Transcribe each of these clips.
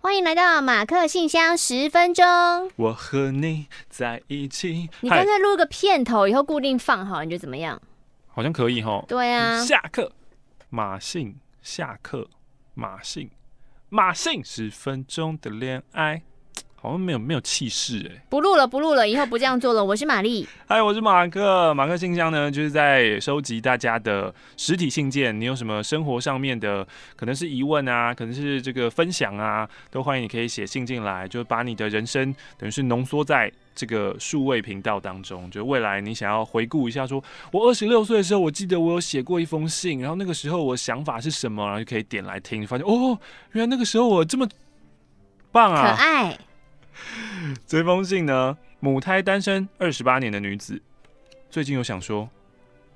欢迎来到马克信箱十分钟。我和你在一起。你干脆录个片头，以后固定放好，你觉得怎么样？好像可以哈。对啊。下课，马信下课，马信马信十分钟的恋爱。好像没有没有气势哎，不录了不录了，以后不这样做了。我是玛丽，嗨，我是马克。马克信箱呢，就是在收集大家的实体信件。你有什么生活上面的，可能是疑问啊，可能是这个分享啊，都欢迎你可以写信进来，就把你的人生等于是浓缩在这个数位频道当中。就未来你想要回顾一下说，说我二十六岁的时候，我记得我有写过一封信，然后那个时候我想法是什么，然后就可以点来听，发现哦，原来那个时候我这么棒啊，可爱。这封信呢，母胎单身二十八年的女子，最近有想说，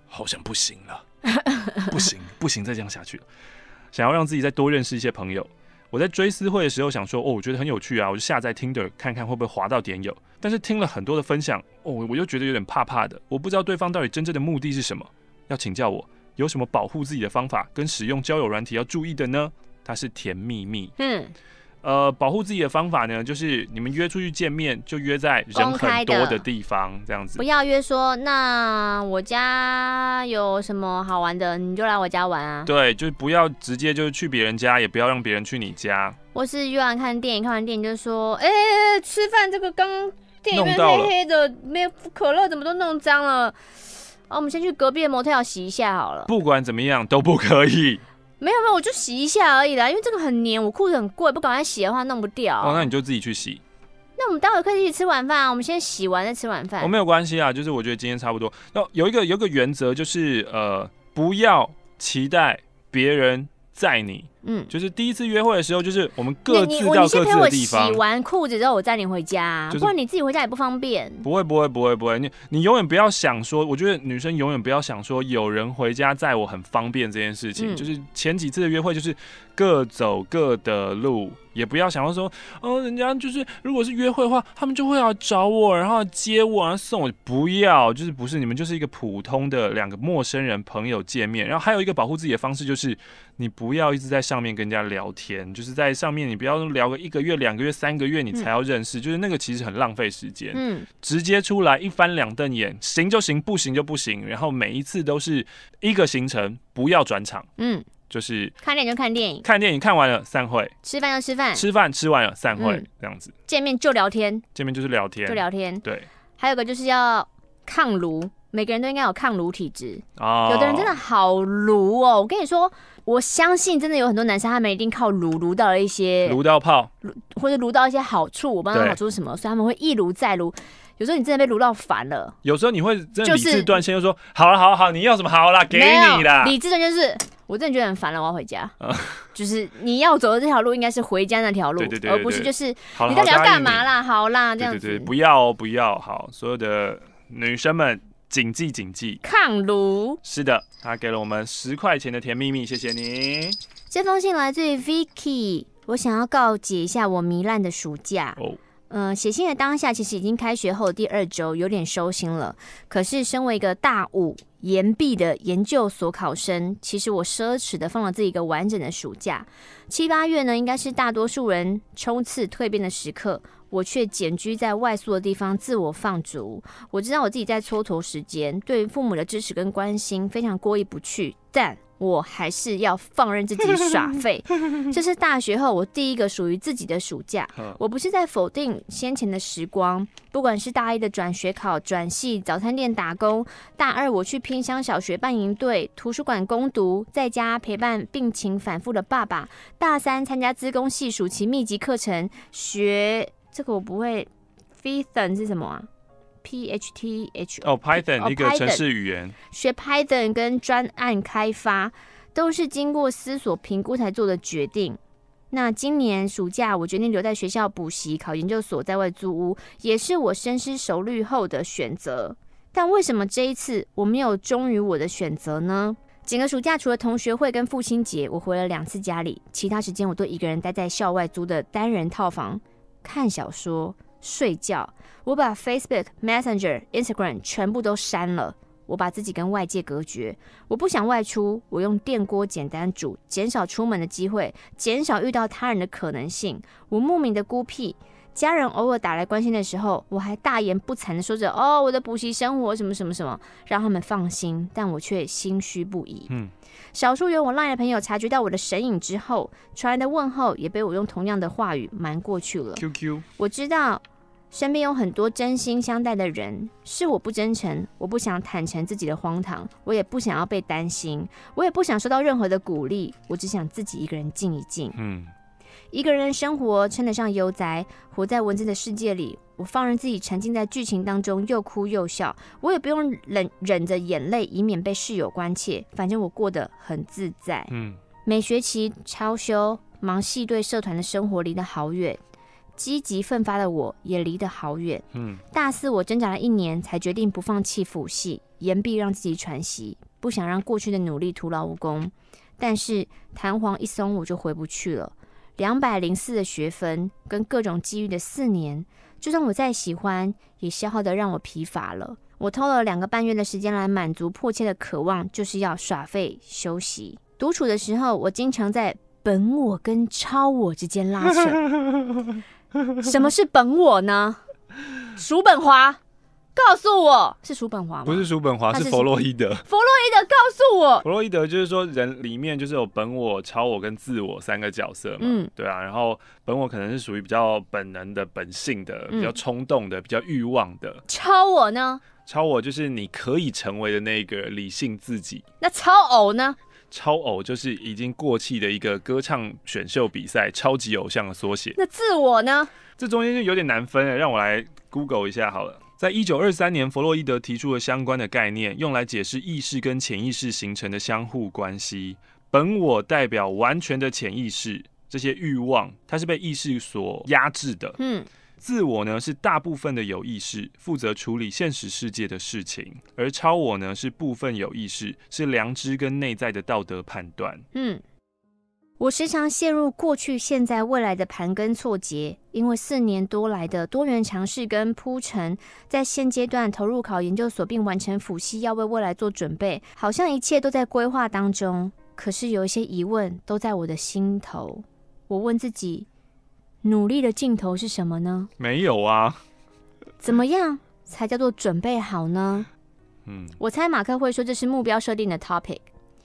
好像不行了，不行，不行，再这样下去了。想要让自己再多认识一些朋友。我在追思会的时候想说，哦，我觉得很有趣啊，我就下载 Tinder 看看会不会滑到点友。但是听了很多的分享，哦，我又觉得有点怕怕的。我不知道对方到底真正的目的是什么，要请教我有什么保护自己的方法，跟使用交友软体要注意的呢？它是甜蜜蜜，嗯。呃，保护自己的方法呢，就是你们约出去见面，就约在人很多的地方，这样子。不要约说，那我家有什么好玩的，你就来我家玩啊。对，就不要直接就去别人家，也不要让别人去你家。我是约完看电影，看完电影就说，哎、欸，吃饭这个刚电影院黑黑的，没有可乐怎么都弄脏了。哦，我们先去隔壁的 motel 洗一下好了。不管怎么样都不可以。没有没有，我就洗一下而已啦，因为这个很黏，我裤子很贵，不赶快洗的话弄不掉。哦，那你就自己去洗。那我们待会可以一起吃晚饭啊，我们先洗完再吃晚饭。我、哦、没有关系啊，就是我觉得今天差不多。那有一个有一个原则就是，呃，不要期待别人载你。嗯，就是第一次约会的时候，就是我们各自到各自的地方。洗完裤子之后，我载你回家，不然你自己回家也不方便。不会，不会，不会，不会。你你永远不要想说，我觉得女生永远不要想说有人回家载我很方便这件事情。嗯，就是前几次的约会，就是各走各的路，也不要想到说，哦，人家就是如果是约会的话，他们就会来找我，然后接我，然后送我。不要，就是不是你们就是一个普通的两个陌生人朋友见面。然后还有一个保护自己的方式就是。你不要一直在上面跟人家聊天，就是在上面你不要聊个一个月、两个月、三个月，你才要认识，嗯，就是那个其实很浪费时间。嗯，直接出来一翻两瞪眼，行就行，不行就不行。然后每一次都是一个行程，不要转场。嗯，就是看电影就看电影，看电影看完了散会，吃饭就吃饭，吃饭吃完了散会，嗯，这样子。见面就聊天，见面就是聊天，就聊天。对，还有个就是要抗炉，每个人都应该有抗炉体质。哦，有的人真的好炉哦，我跟你说。我相信真的有很多男生，他们一定靠炉炉到了一些炉到炮，或者炉到一些好处。我不知道好处是什么，所以他们会一炉再炉。有时候你真的被炉到烦了，有时候你会真的理智断线，就说好了，好了，好，你要什么好了，给你啦。理智的就是我真的觉得很烦了，我要回家。就是你要走的这条路应该是回家那条路，对对对，而不是就是你到底要干嘛啦？好啦，这样子，对对对，不要哦，不要。好，所有的女生们。谨记谨记，抗炉是的，他给了我们十块钱的甜蜜蜜，谢谢你。这封信来自于 Vicky，我想要告解一下我糜烂的暑假。哦，嗯，写信的当下其实已经开学后第二周，有点收心了。可是身为一个大五研毕的研究所考生，其实我奢侈的放了自己一个完整的暑假。七八月呢，应该是大多数人冲刺蜕变的时刻。我却简居在外宿的地方自我放逐。我知道我自己在蹉跎时间，对父母的支持跟关心非常过意不去，但我还是要放任自己 耍废。这是大学后我第一个属于自己的暑假。我不是在否定先前的时光，不管是大一的转学考、转系、早餐店打工；大二我去偏乡小学办营队、图书馆攻读，在家陪伴病情反复的爸爸；大三参加资工系暑期密集课程学。这个我不会，Python 是什么啊？P H T H 哦，Python 一个程式语言，学 Python 跟专案开发都是经过思索评估才做的决定。那今年暑假我决定留在学校补习，考研究所，在外租屋，也是我深思熟虑后的选择。但为什么这一次我没有忠于我的选择呢？整个暑假除了同学会跟父亲节，我回了两次家里，其他时间我都一个人待在校外租的单人套房。看小说、睡觉，我把 Facebook、Messenger、Instagram 全部都删了。我把自己跟外界隔绝。我不想外出，我用电锅简单煮，减少出门的机会，减少遇到他人的可能性。我莫名的孤僻。家人偶尔打来关心的时候，我还大言不惭的说着：“哦，我的补习生活什么什么什么，让他们放心。”但我却心虚不已。嗯，少数有我 LINE 的朋友察觉到我的神影之后，传来的问候也被我用同样的话语瞒过去了。QQ，我知道身边有很多真心相待的人，是我不真诚，我不想坦诚自己的荒唐，我也不想要被担心，我也不想受到任何的鼓励，我只想自己一个人静一静。嗯。一个人的生活称得上悠哉，活在文字的世界里，我放任自己沉浸在剧情当中，又哭又笑，我也不用忍忍着眼泪，以免被室友关切。反正我过得很自在。嗯，每学期超休，忙系队社团的生活离得好远，积极奋发的我也离得好远。嗯，大四我挣扎了一年，才决定不放弃辅系，言必让自己喘息，不想让过去的努力徒劳无功。但是弹簧一松，我就回不去了。两百零四的学分跟各种机遇的四年，就算我再喜欢，也消耗得让我疲乏了。我偷了两个半月的时间来满足迫切的渴望，就是要耍废休息。独处的时候，我经常在本我跟超我之间拉扯。什么是本我呢？叔本华。告诉我是叔本华吗？不是叔本华，是弗洛伊德。弗洛伊德告诉我，弗洛伊德就是说，人里面就是有本我、超我跟自我三个角色嘛。嗯，对啊。然后本我可能是属于比较本能的、本性的、比较冲动的、比较欲望的。超我呢？超我就是你可以成为的那个理性自己。那超偶呢？超偶就是已经过气的一个歌唱选秀比赛超级偶像的缩写。那自我呢？这中间就有点难分了，让我来 Google 一下好了。在一九二三年，弗洛伊德提出了相关的概念，用来解释意识跟潜意识形成的相互关系。本我代表完全的潜意识，这些欲望它是被意识所压制的。嗯，自我呢是大部分的有意识，负责处理现实世界的事情，而超我呢是部分有意识，是良知跟内在的道德判断。嗯。我时常陷入过去、现在、未来的盘根错节，因为四年多来的多元尝试跟铺陈，在现阶段投入考研究所并完成辅系，要为未来做准备，好像一切都在规划当中。可是有一些疑问都在我的心头。我问自己，努力的尽头是什么呢？没有啊。怎么样才叫做准备好呢？嗯，我猜马克会说这是目标设定的 topic。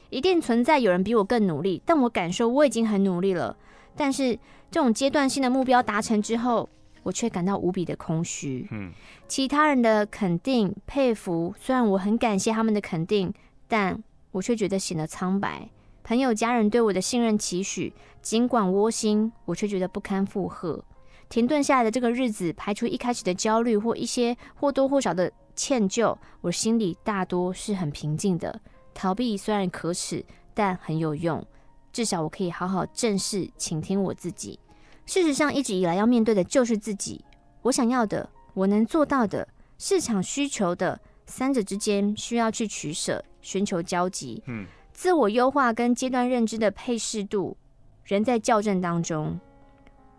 一定存在有人比我更努力，但我感受我已经很努力了。但是这种阶段性的目标达成之后，我却感到无比的空虚。嗯，其他人的肯定、佩服，虽然我很感谢他们的肯定，但我却觉得显得苍白。朋友、家人对我的信任、期许，尽管窝心，我却觉得不堪负荷。停顿下来的这个日子，排除一开始的焦虑或一些或多或少的歉疚，我心里大多是很平静的。逃避虽然可耻，但很有用。至少我可以好好正视、倾听我自己。事实上，一直以来要面对的就是自己。我想要的，我能做到的，市场需求的，三者之间需要去取舍，寻求交集。嗯，自我优化跟阶段认知的配适度，仍在校正当中。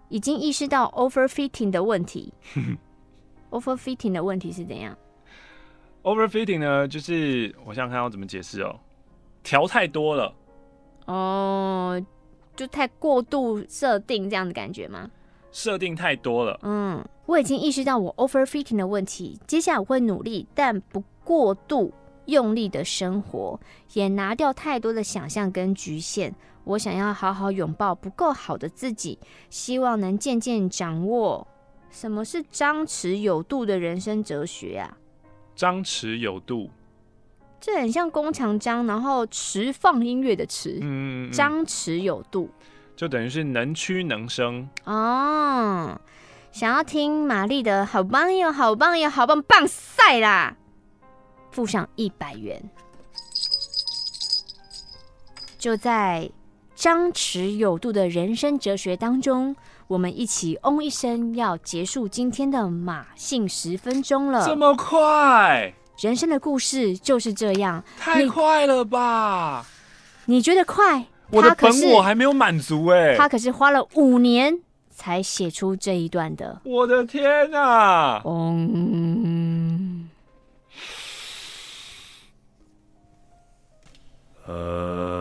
已经意识到 overfitting 的问题。overfitting 的问题是怎样？Overfitting 呢，就是我想想看要怎么解释哦，调太多了，哦，就太过度设定这样的感觉吗？设定太多了，嗯，我已经意识到我 Overfitting 的问题，接下来我会努力，但不过度用力的生活，也拿掉太多的想象跟局限。我想要好好拥抱不够好的自己，希望能渐渐掌握什么是张弛有度的人生哲学啊。张弛有度，这很像宫墙张，然后弛放音乐的弛。嗯，张弛有度，就等于是能屈能伸哦。想要听玛丽的好棒哟，好棒哟，好棒棒赛啦！付上一百元，就在张弛有度的人生哲学当中，我们一起嗡一声，要结束今天的马信十分钟了。这么快？人生的故事就是这样，太快了吧？你，你觉得快？我的本我还没有满足哎，他可是花了五年才写出这一段的。我的天啊！嗡。呃。